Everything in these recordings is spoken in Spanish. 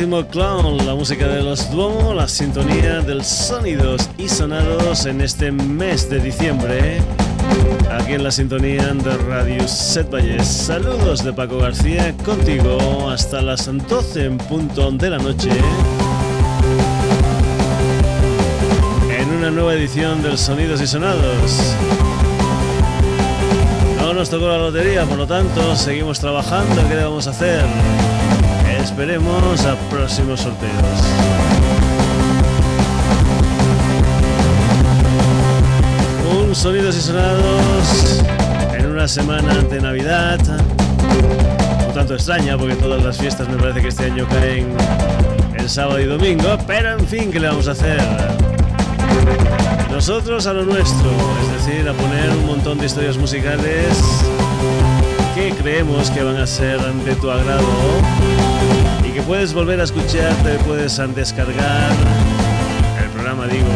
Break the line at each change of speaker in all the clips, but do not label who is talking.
último clown, la música de los Duomo, la sintonía del sonidos y sonados en este mes de diciembre. Aquí en la sintonía de Radio Set Valles. Saludos de Paco García contigo hasta las 12 en punto de la noche. En una nueva edición del Sonidos y Sonados. No nos tocó la lotería, por lo tanto, seguimos trabajando. ¿Qué vamos a hacer? Esperemos a próximos sorteos. Un sonidos y sonados en una semana de Navidad. Un tanto extraña porque todas las fiestas me parece que este año caen el sábado y domingo, pero en fin, ¿qué le vamos a hacer? Nosotros a lo nuestro, es decir, a poner un montón de historias musicales que creemos que van a ser de tu agrado puedes volver a escuchar, te puedes descargar el programa, digo,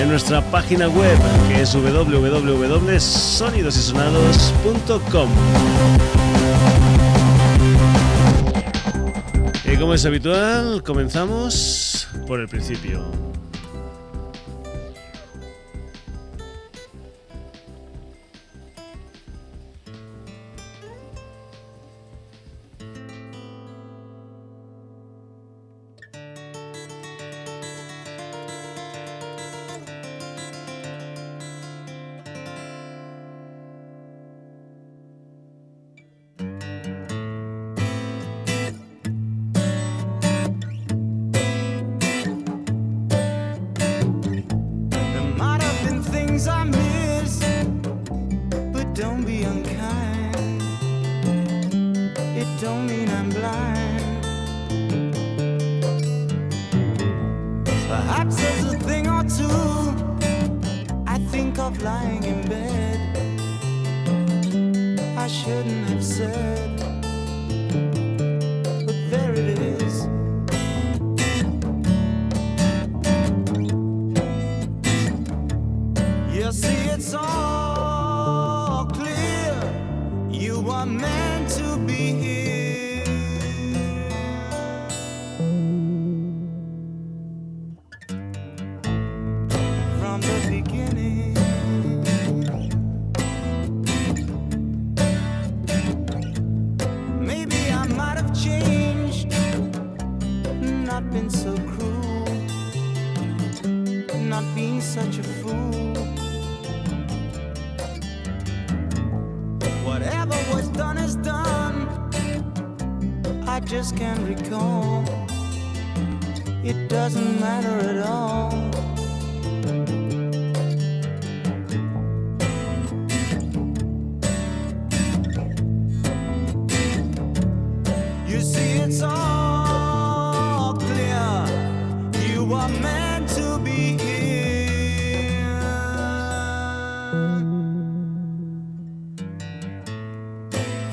en nuestra página web que es www.sonidosysonados.com. Y como es habitual, comenzamos por el principio.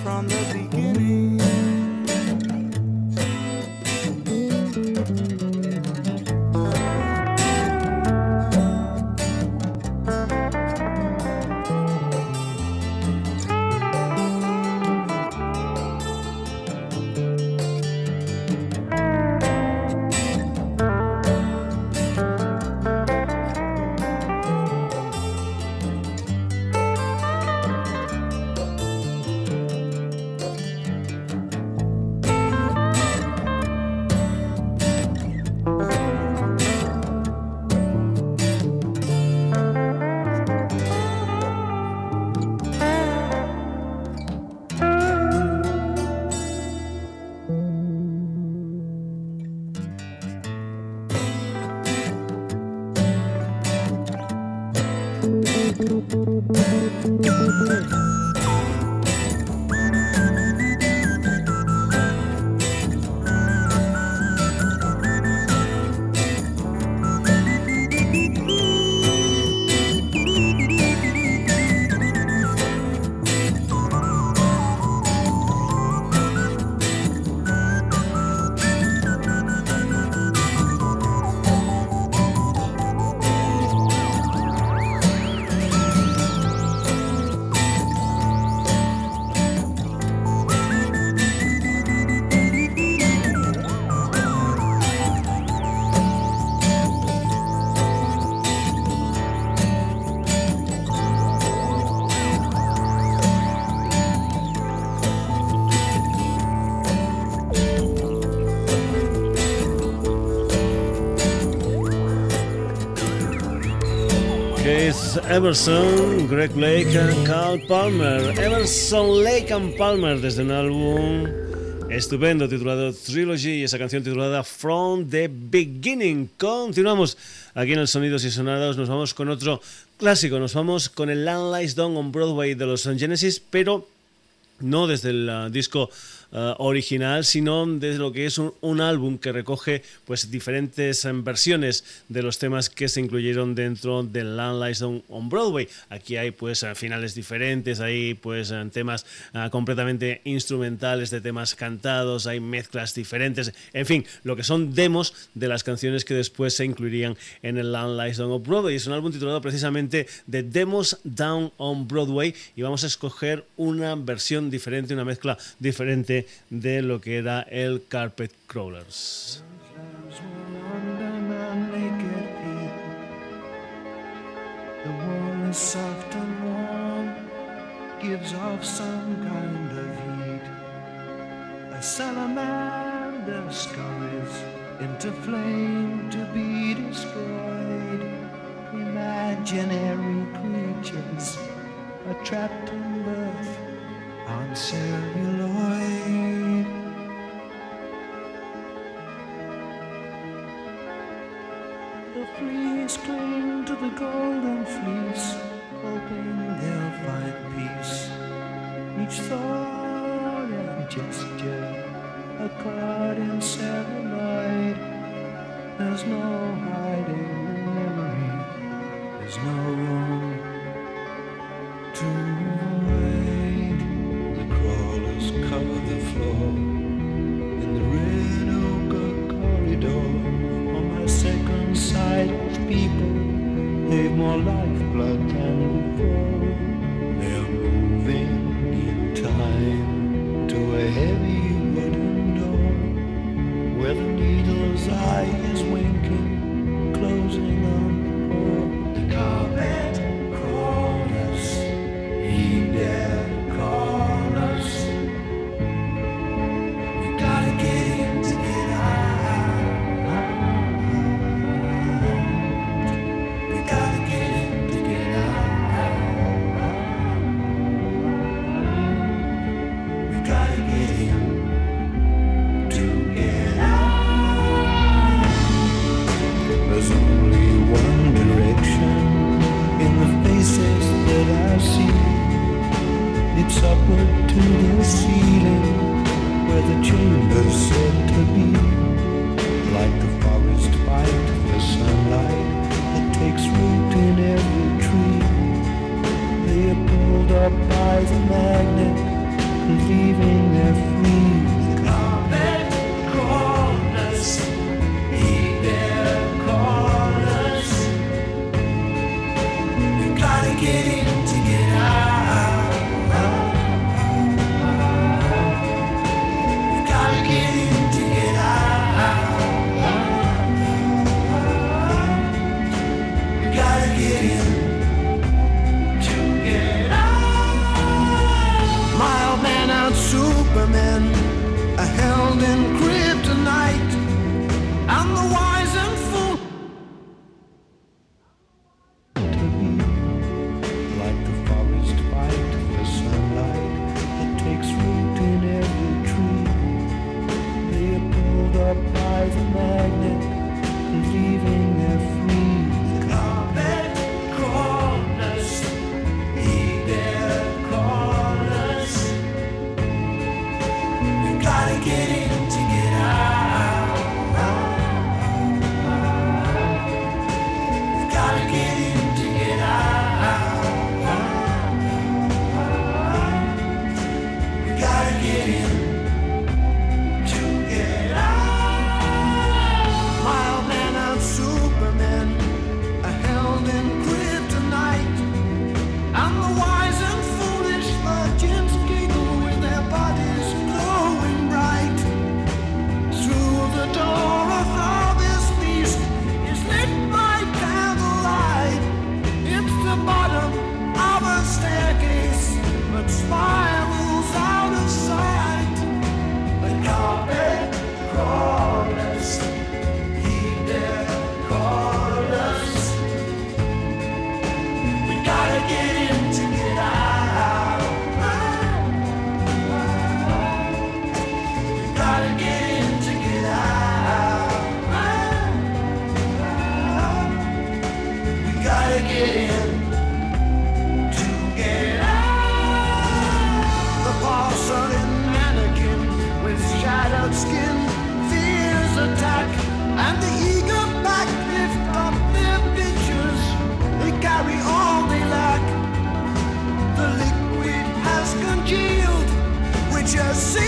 from the beginning.
Everson, Greg Lake, Carl Palmer. Everson, Lake and Palmer desde un álbum estupendo titulado Trilogy y esa canción titulada From the Beginning. Continuamos aquí en el Sonidos y Sonados. Nos vamos con otro clásico. Nos vamos con el Land Lies Down on Broadway de los Genesis, pero no desde el uh, disco uh, original, sino desde lo que es un, álbum que recoge pues diferentes um, versiones de los temas que se incluyeron dentro del Land Lies on, Broadway. Aquí hay pues uh, finales diferentes, hay pues temas completamente instrumentales de temas cantados, hay mezclas diferentes, en fin, lo que son demos de las canciones que después se incluirían en el Land Lies Down on Broadway. Es un álbum titulado precisamente The Demos Down on Broadway y vamos a escoger una versión diferente, una mezcla diferente de lo que era el Carpet Crawlers. soft and warm gives off some kind of heat. A salamander scurries into flame to be destroyed. Imaginary creatures are trapped in birth on celluloid. The fleas cling to the golden fleece, hoping they'll find peace. Each thought and gesture, a card in celluloid. There's no hiding memory, there's no room to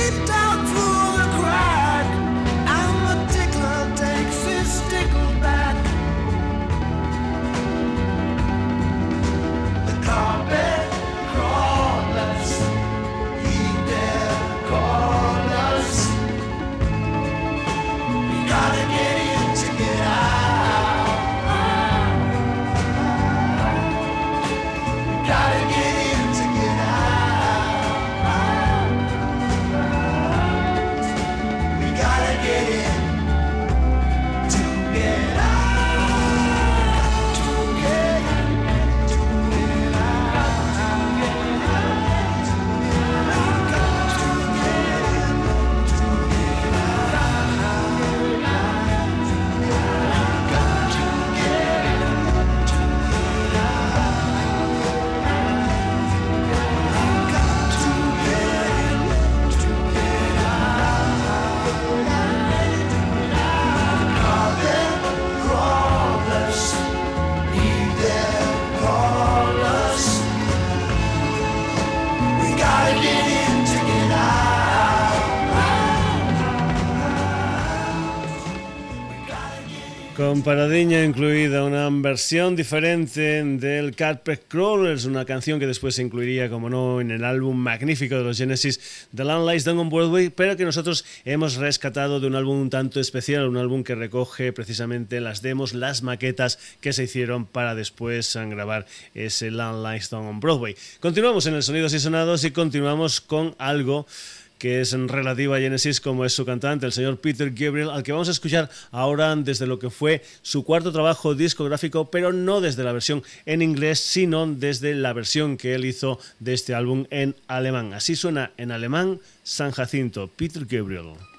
deep
down. Paradiña incluida, una versión diferente del Carpet Crawlers, una canción que después se incluiría, como no, en el álbum magnífico de los Genesis, The Land Lies Down on Broadway, pero que nosotros hemos rescatado de un álbum un tanto especial, un álbum que recoge precisamente las demos, las maquetas que se hicieron para después grabar ese Land Lies Down on Broadway. Continuamos en el Sonidos y Sonados y continuamos con algo que es relativa a Genesis, como es su cantante, el señor Peter Gabriel, al que vamos a escuchar ahora desde lo que fue su cuarto trabajo discográfico, pero no desde la versión en inglés, sino desde la versión que él hizo de este álbum en alemán. Así suena en alemán San Jacinto, Peter Gabriel.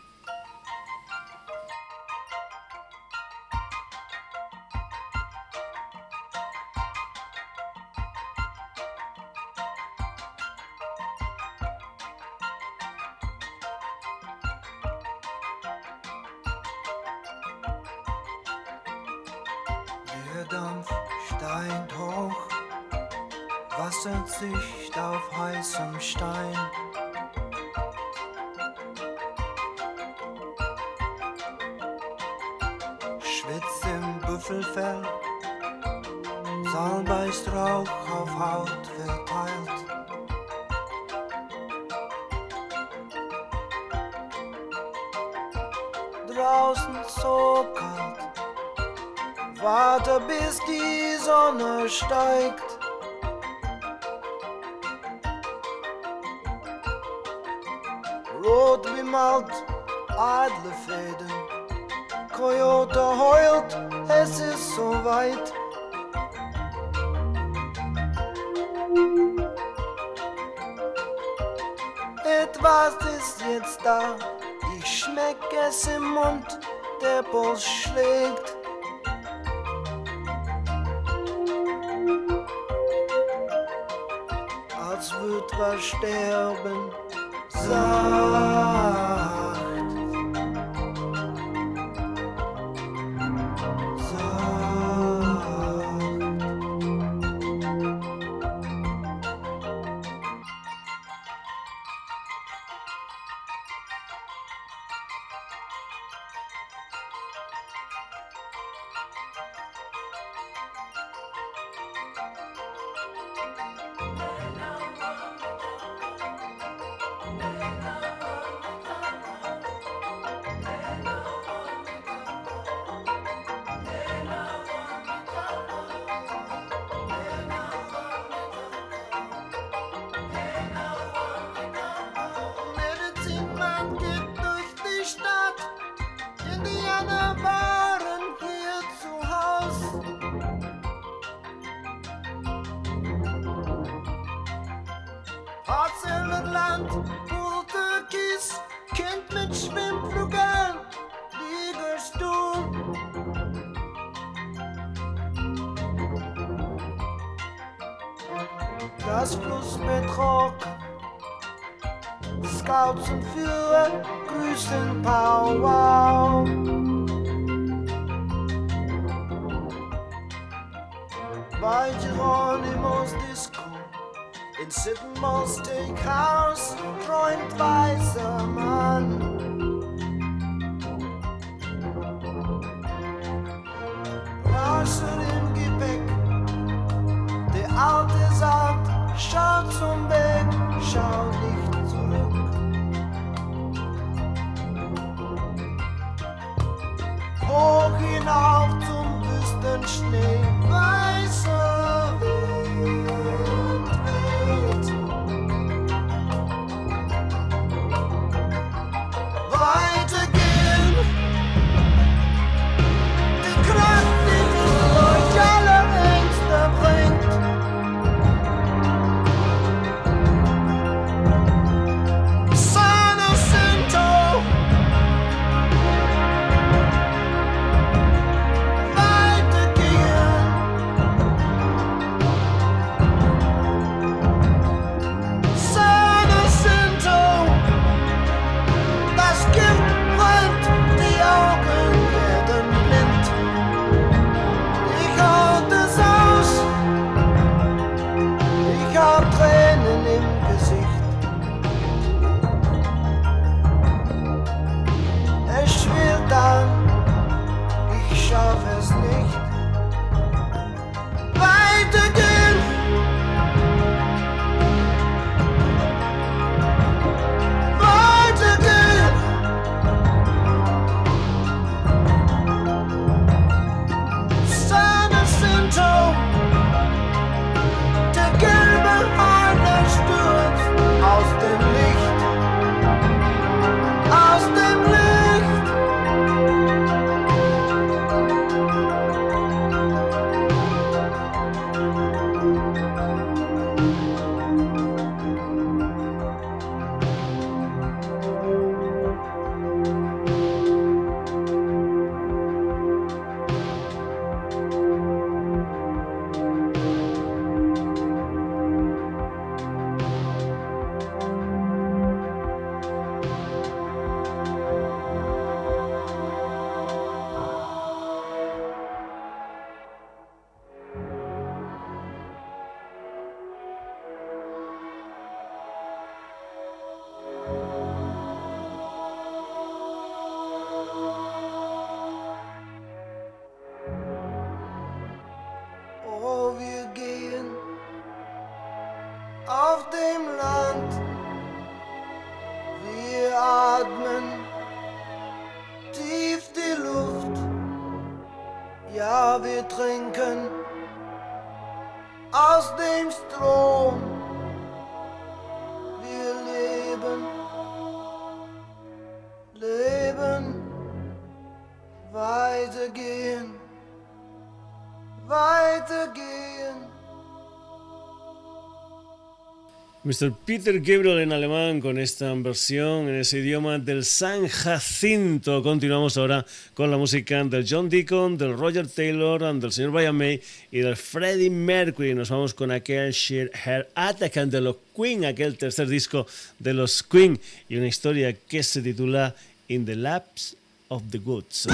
Scouts mit Rock. Scouts und Führer grüßen Powwow. Bei Geronimo's Disco, in Sidmore's Steakhouse, träumt weiser Mann.
Mr. Peter Gabriel en alemán con esta versión en ese idioma del San Jacinto. Continuamos ahora con la música del John Deacon, del Roger Taylor, del señor Brian May y del Freddie Mercury. Nos vamos con aquel Sheer Hair Attack de los Queen, aquel tercer disco de los Queen y una historia que se titula In the Laps of the Goods.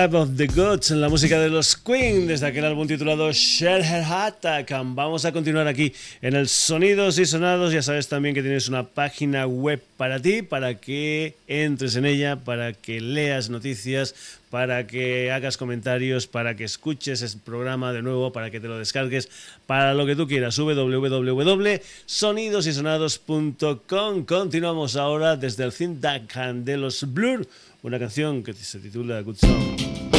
Of the Gods, la música de los Queen, desde aquel álbum titulado Share Her Attack. Vamos a continuar aquí en el Sonidos y Sonados. Ya sabes también que tienes una página web para ti, para que entres en ella, para que leas noticias, para que hagas comentarios, para que escuches el programa de nuevo, para que te lo descargues, para lo que tú quieras. www.sonidosysonados.com. Continuamos ahora desde el Think de los Blur una canción que se titula Good Song.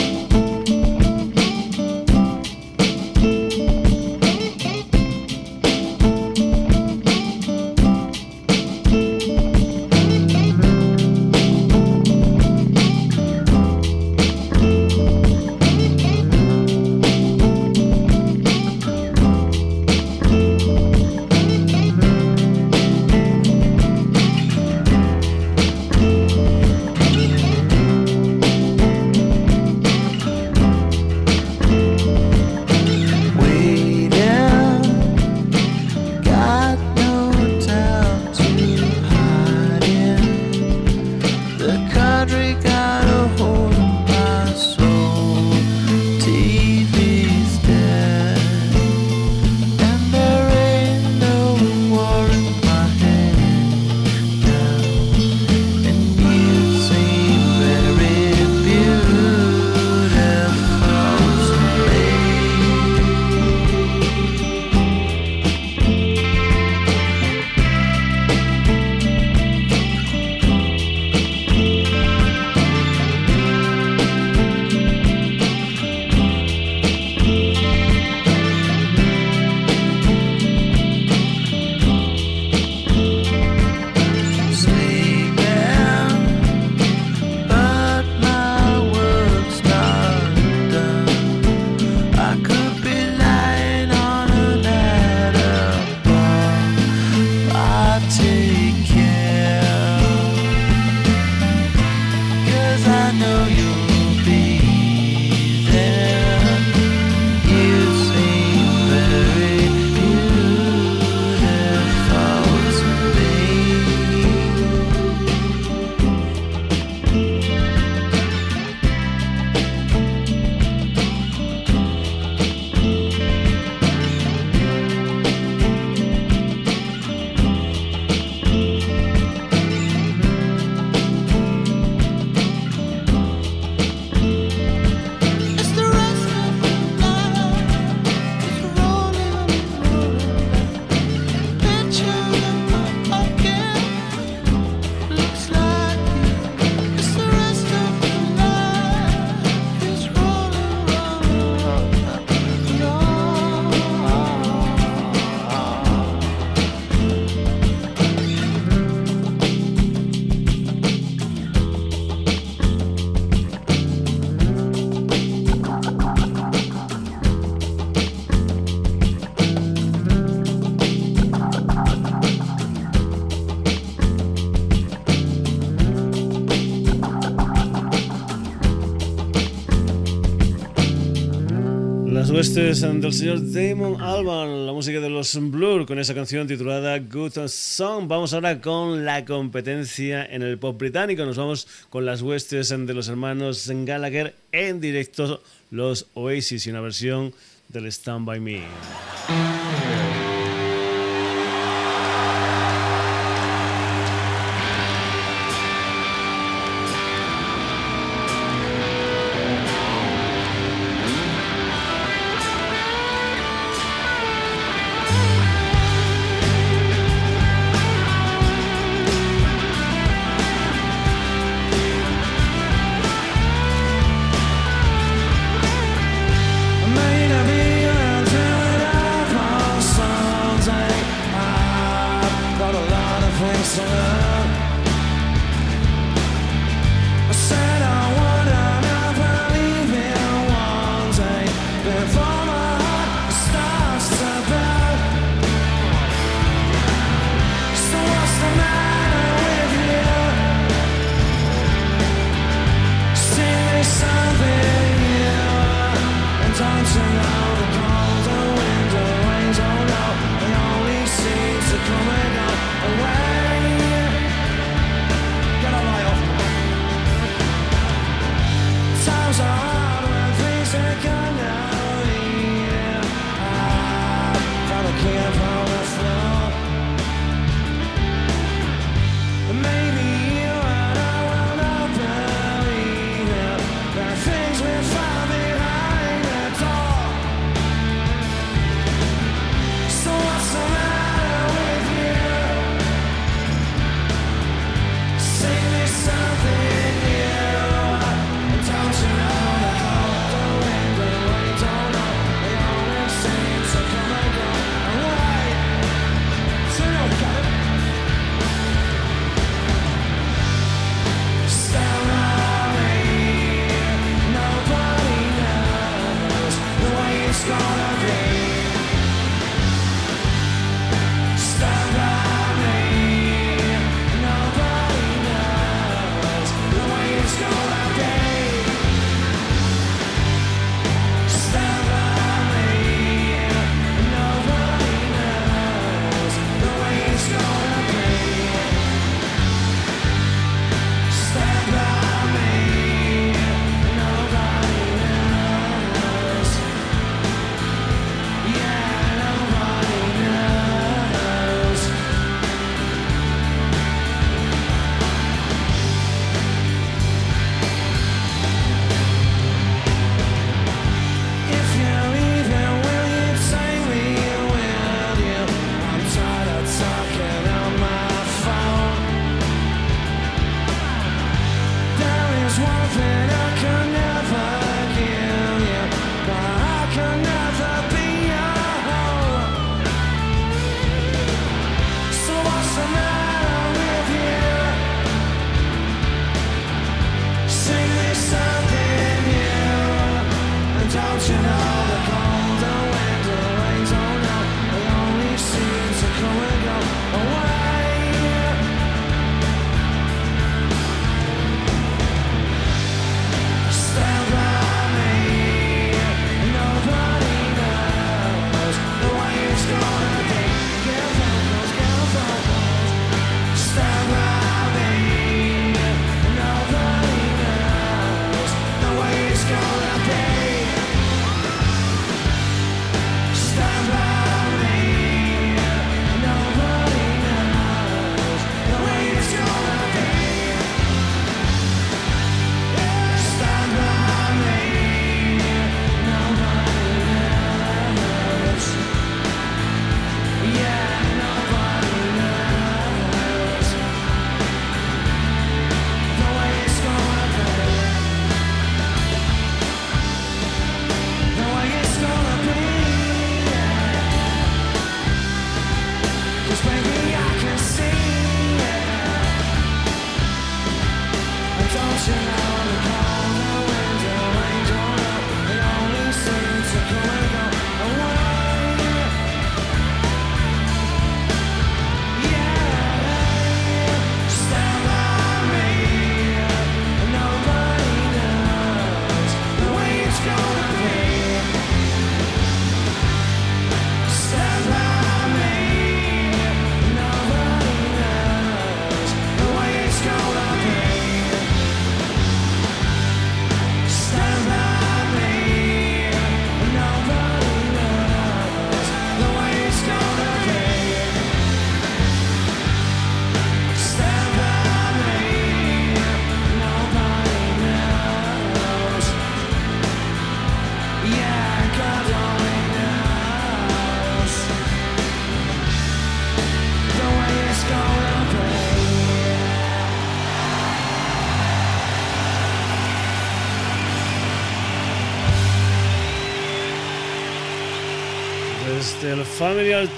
Este es del señor Damon Alban, la música de los Blur, con esa canción titulada Good Song. Vamos ahora con la competencia en el pop británico. Nos vamos con las huestes de los hermanos Gallagher en directo, los Oasis y una versión del Stand By Me.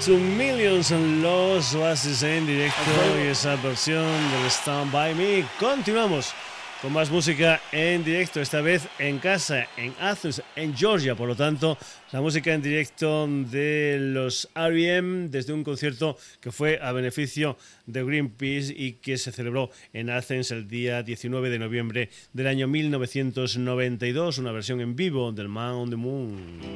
To Millions en los Oasis en directo y esa versión del Stand By Me. Continuamos con más música en directo, esta vez en casa, en Athens, en Georgia. Por lo tanto, la música en directo de los R.E.M. desde un concierto que fue a beneficio de Greenpeace y que se celebró en Athens el día 19 de noviembre del año 1992. Una versión en vivo del Man on the Moon.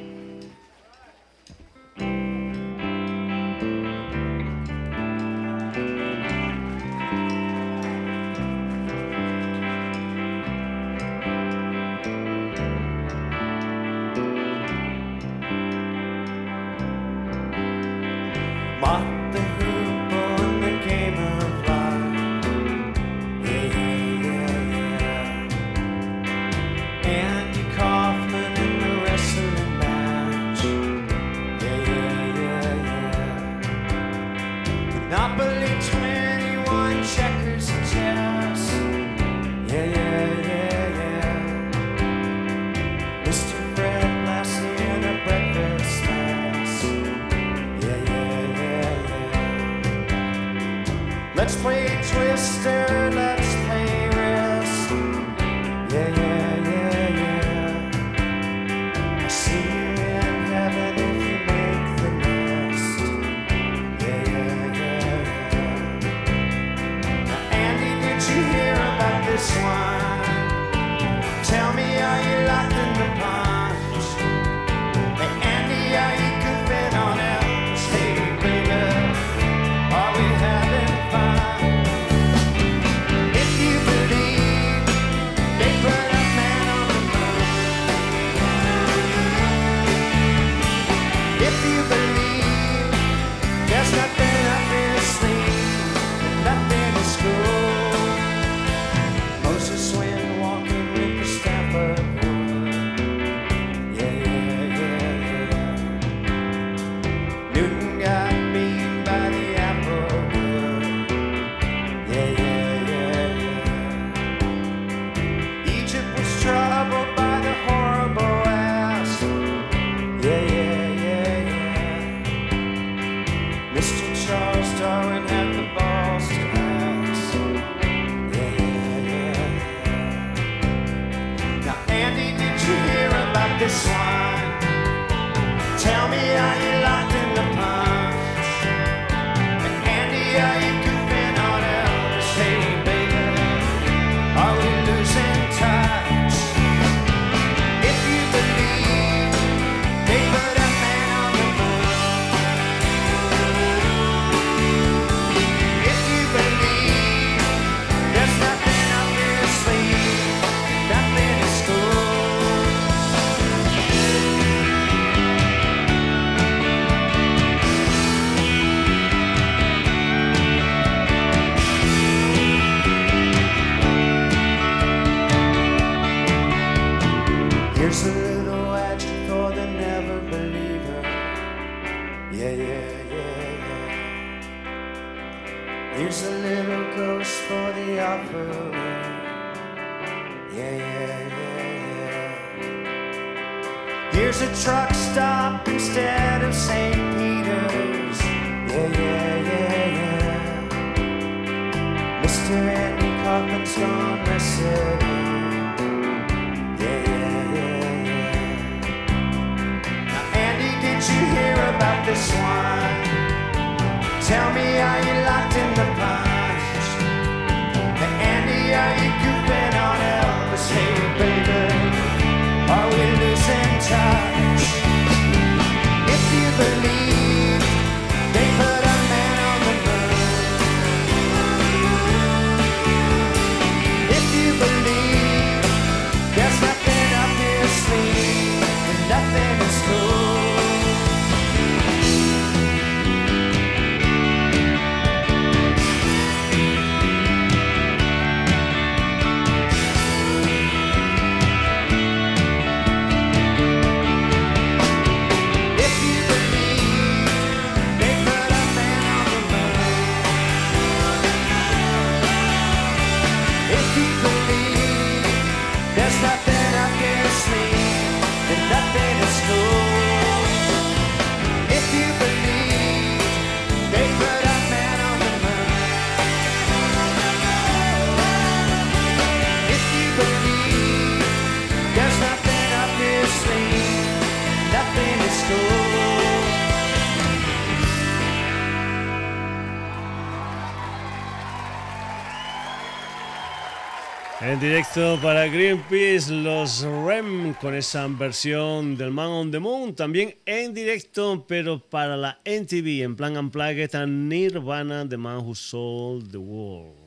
en directo para Greenpeace, los REM con esa versión del Man on the Moon, también en directo, pero para la NTV, en plan Unplugged, a Nirvana, The Man Who Sold the World.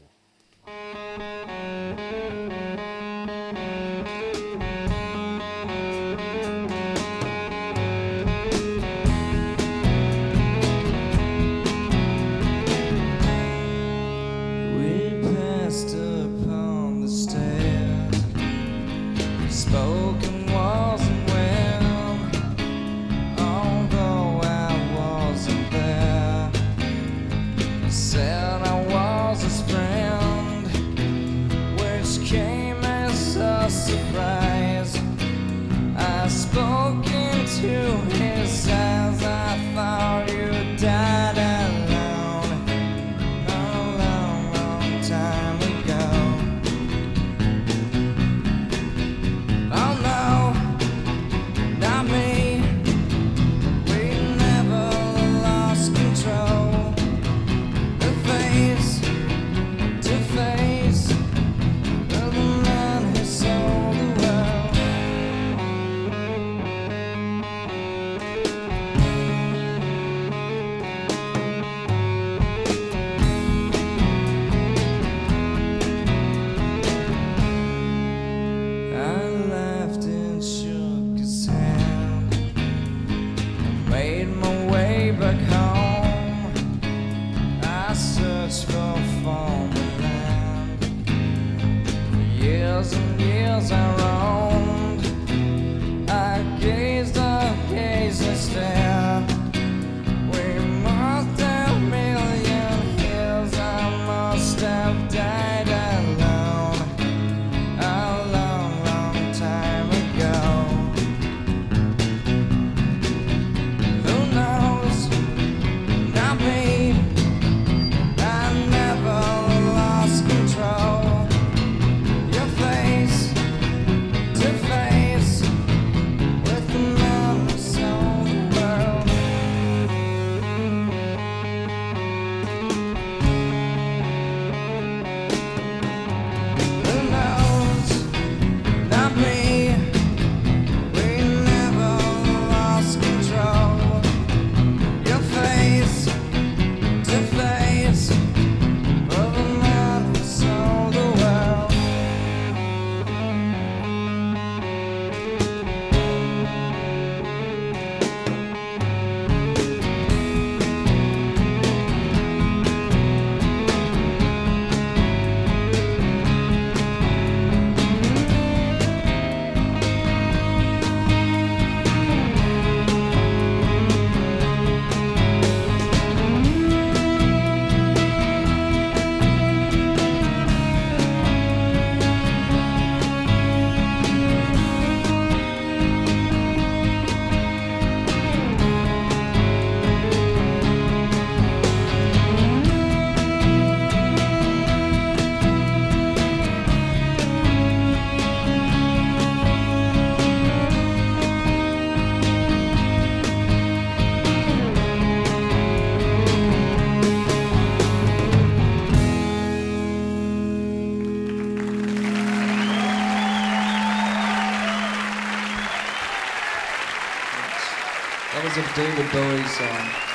A David Bowie song.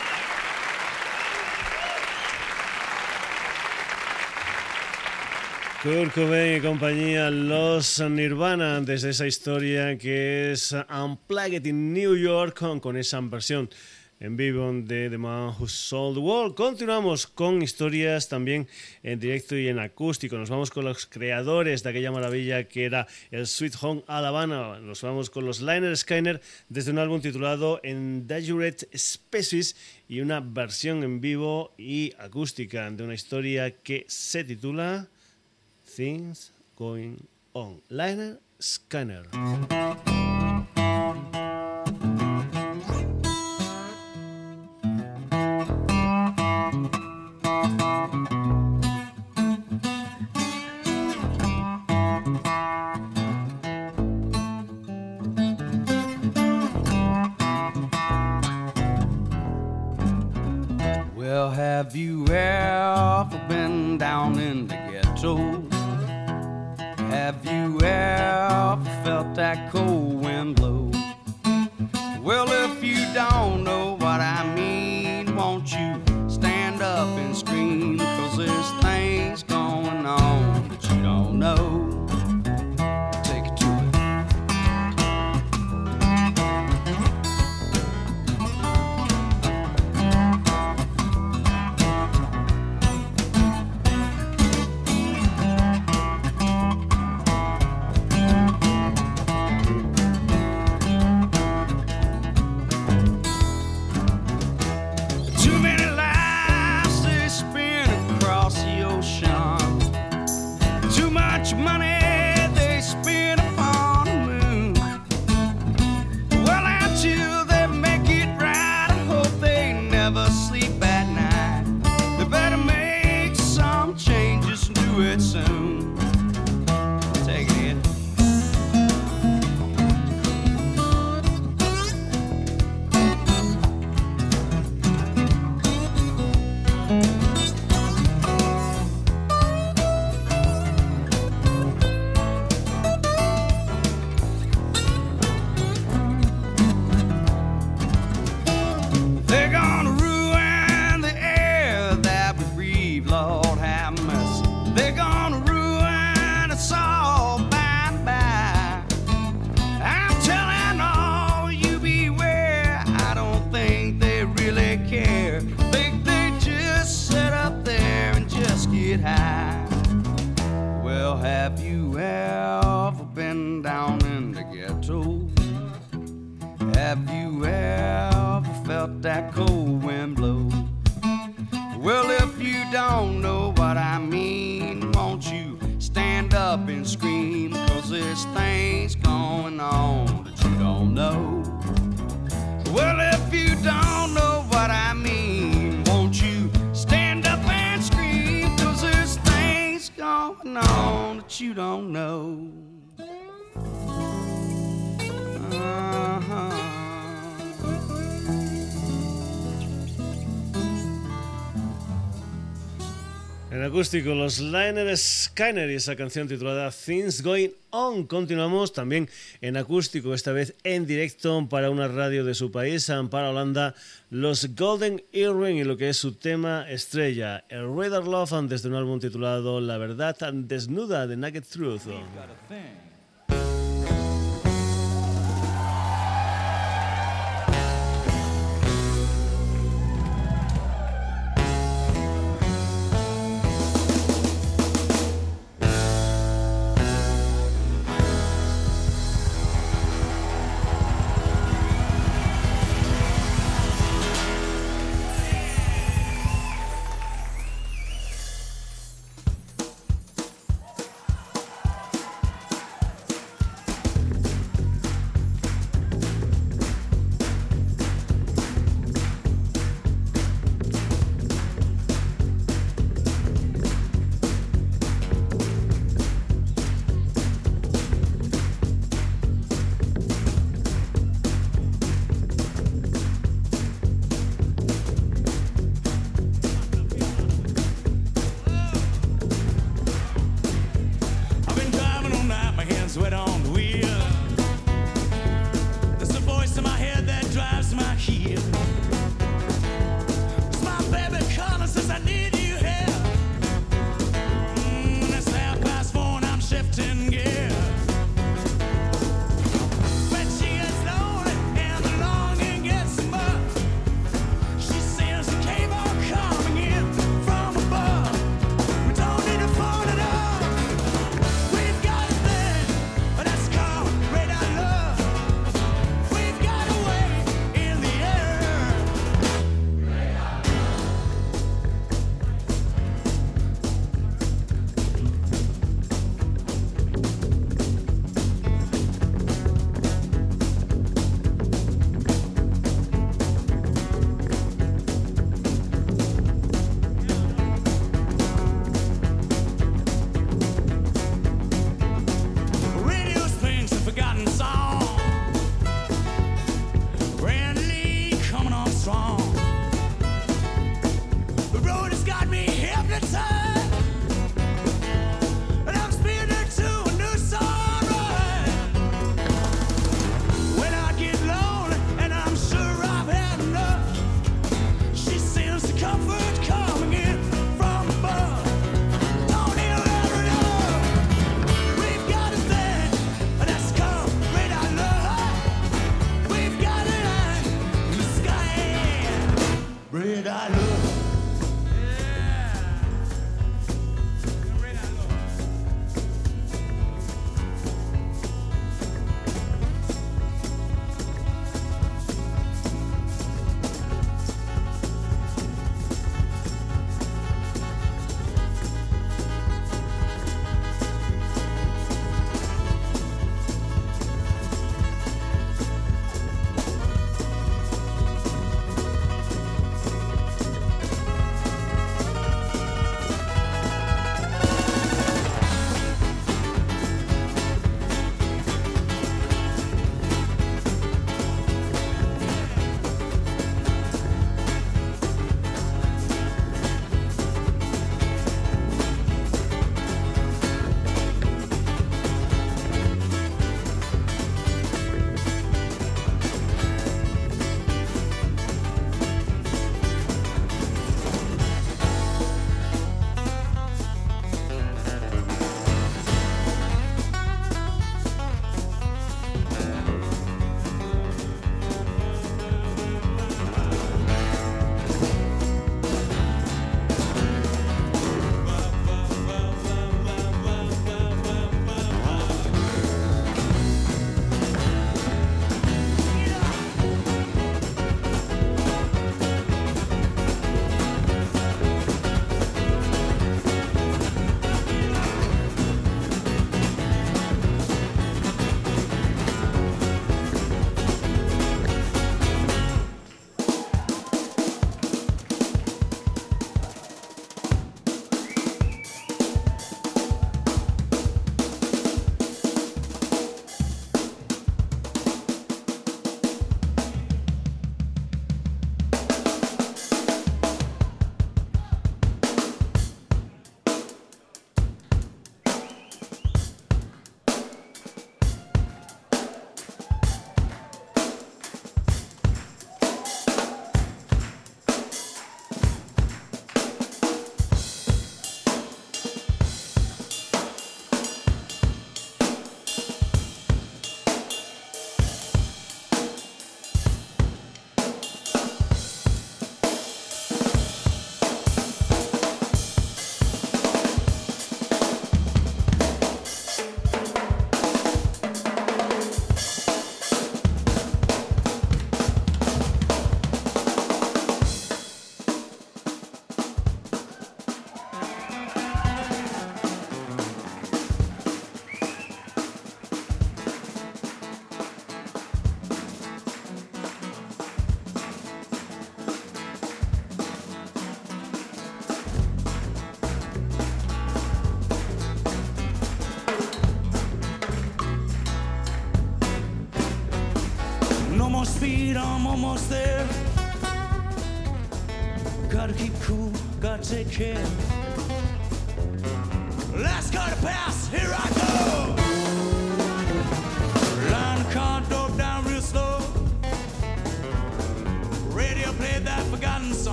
Kurt Cobain y compañía, los Nirvana, desde esa historia que es Unplugged in New York, con, con esa versión en vivo de The Man Who Sold the World. Continuamos con historias también en directo y en acústico. Nos vamos con los creadores de aquella maravilla que era el Sweet Home Alabama. Nos vamos con los Liner Skyner desde un álbum titulado Endangered Species y una versión en vivo y acústica de una historia que se titula Things Going On. Liner Skyner.
Have you ever been down in the ghetto? Have you ever felt that cold you don't know.
Con los Liner Skyner y esa canción titulada Things Going On. Continuamos también en acústico, esta vez en directo para una radio de su país, para Holanda, los Golden Earring y lo que es su tema estrella, el Radar Love, desde un álbum titulado La Verdad Desnuda de Naked Truth.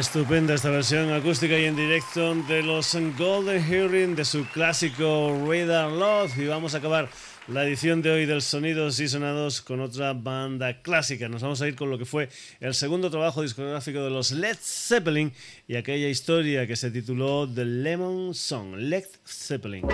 Estupenda esta versión acústica y en directo de los Golden Hearing de su clásico Radar Love. Y vamos a acabar la edición de hoy del Sonidos y Sonados con otra banda clásica. Nos vamos a ir con lo que fue el segundo trabajo discográfico de los Led Zeppelin y aquella historia que se tituló The Lemon Song, Led Zeppelin.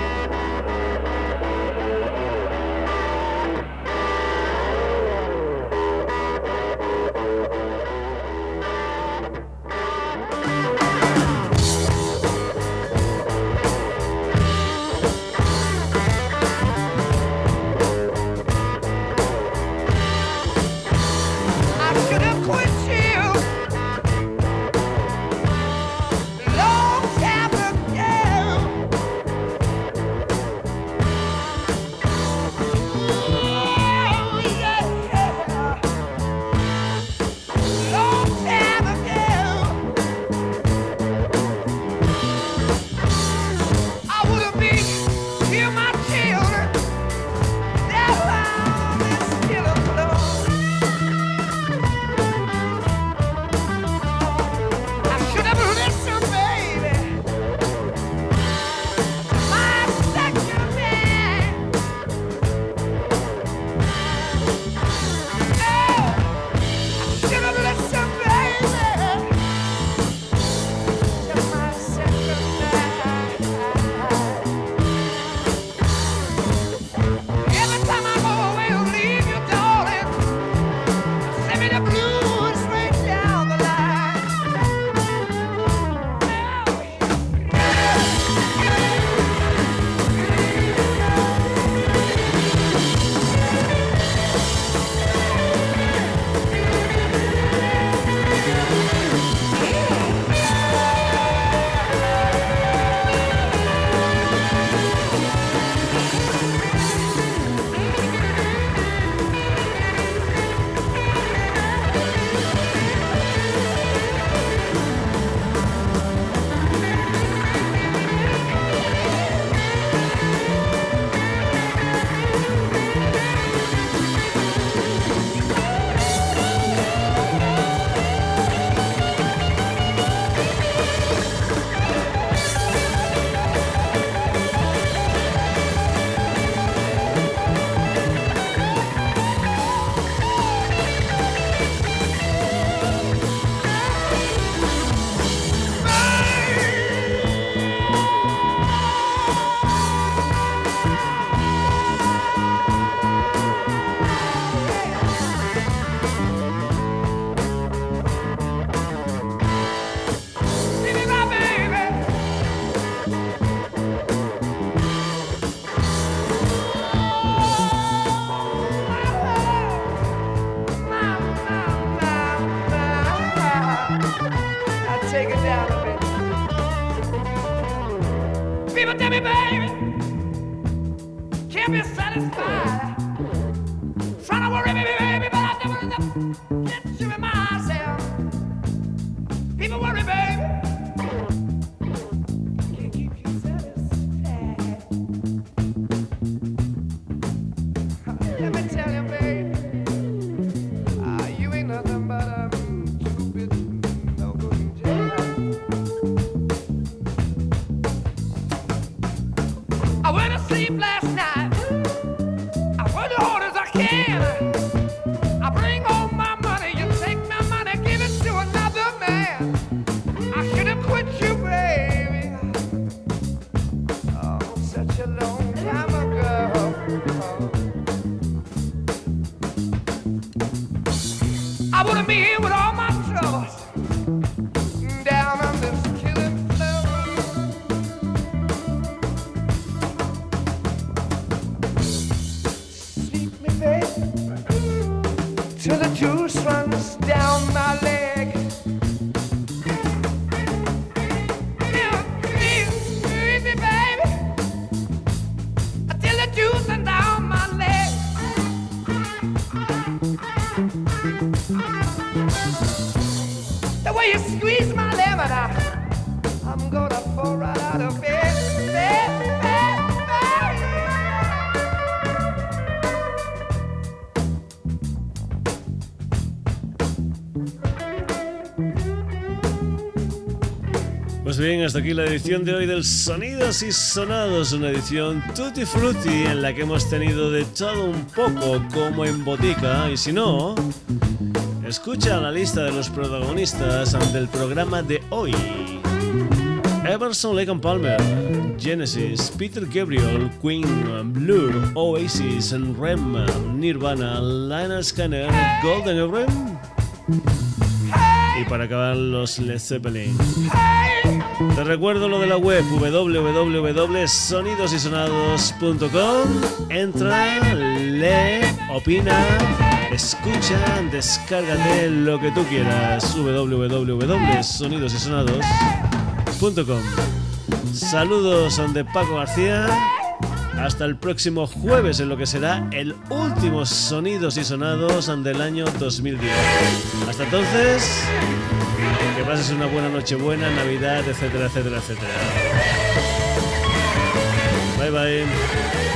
Pues bien, hasta aquí la edición de hoy del Sonidos y Sonados, una edición tutti frutti en la que hemos tenido de todo un poco como en botica y si no, escucha la lista de los protagonistas del programa de hoy. Emerson Lake and Palmer, Genesis, Peter Gabriel, Queen, Blur, Oasis, Rem, Nirvana, Lionel Scanner, Golden Earring y para acabar los Led Zeppelin. Te recuerdo lo de la web www.sonidosysonados.com. Entra, lee, opina, escucha, descárgate lo que tú quieras. www.sonidosysonados.com. Saludos de Paco García. Hasta el próximo jueves en lo que será el último Sonidos y Sonados del año 2010. Hasta entonces, que pases una buena noche buena, Navidad, etcétera, etcétera, etcétera. Bye bye.